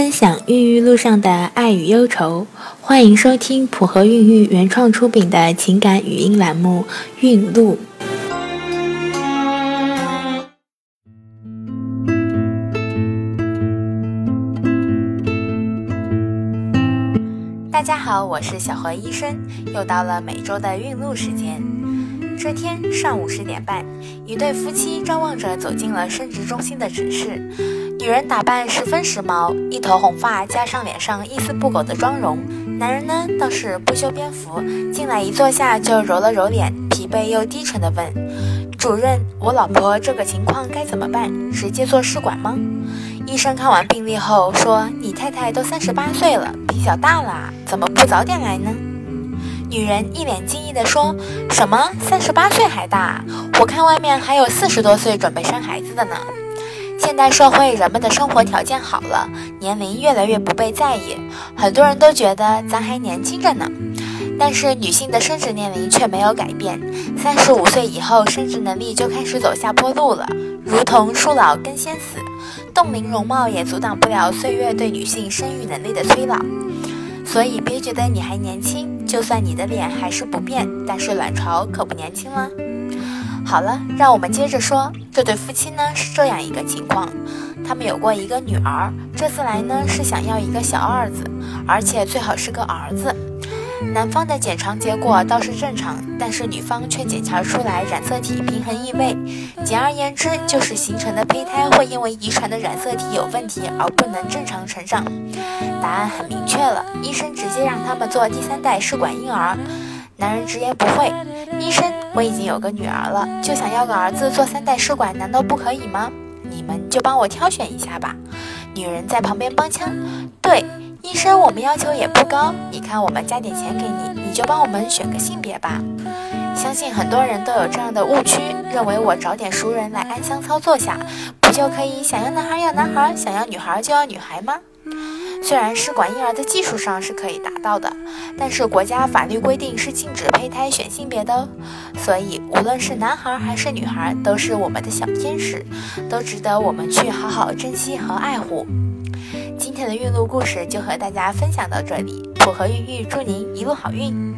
分享孕育路上的爱与忧愁，欢迎收听普和孕育原创出品的情感语音栏目《孕路》。大家好，我是小何医生，又到了每周的孕路时间。这天上午十点半，一对夫妻张望着走进了生殖中心的诊室。女人打扮十分时髦，一头红发加上脸上一丝不苟的妆容。男人呢倒是不修边幅，进来一坐下就揉了揉脸，疲惫又低沉地问：“主任，我老婆这个情况该怎么办？直接做试管吗？”医生看完病历后说：“你太太都三十八岁了，比较大了，怎么不早点来呢？”女人一脸惊异地说：“什么？三十八岁还大？我看外面还有四十多岁准备生孩子的呢。”现代社会，人们的生活条件好了，年龄越来越不被在意，很多人都觉得咱还年轻着呢。但是女性的生殖年龄却没有改变，三十五岁以后，生殖能力就开始走下坡路了，如同树老根先死，冻龄容貌也阻挡不了岁月对女性生育能力的催老。所以别觉得你还年轻，就算你的脸还是不变，但是卵巢可不年轻了。好了，让我们接着说，这对夫妻呢是这样一个情况，他们有过一个女儿，这次来呢是想要一个小二子，而且最好是个儿子。男方的检查结果倒是正常，但是女方却检查出来染色体平衡异位，简而言之就是形成的胚胎会因为遗传的染色体有问题而不能正常成长。答案很明确了，医生直接让他们做第三代试管婴儿。男人直言不讳：“医生，我已经有个女儿了，就想要个儿子做三代试管，难道不可以吗？你们就帮我挑选一下吧。”女人在旁边帮腔：“对，医生，我们要求也不高，你看我们加点钱给你，你就帮我们选个性别吧。”相信很多人都有这样的误区，认为我找点熟人来暗箱操作下，不就可以想要男孩要男孩，想要女孩就要女孩吗？虽然试管婴儿在技术上是可以达到的，但是国家法律规定是禁止胚胎选性别的哦。所以无论是男孩还是女孩，都是我们的小天使，都值得我们去好好珍惜和爱护。今天的孕路故事就和大家分享到这里，普和孕育祝您一路好运。